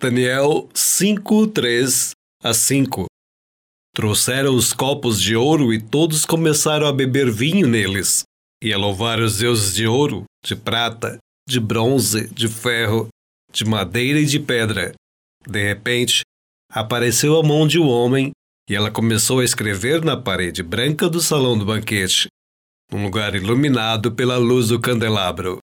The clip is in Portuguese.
Daniel 5, 3 a 5 Trouxeram os copos de ouro e todos começaram a beber vinho neles, e a louvar os deuses de ouro, de prata, de bronze, de ferro, de madeira e de pedra. De repente, apareceu a mão de um homem e ela começou a escrever na parede branca do salão do banquete, num lugar iluminado pela luz do candelabro.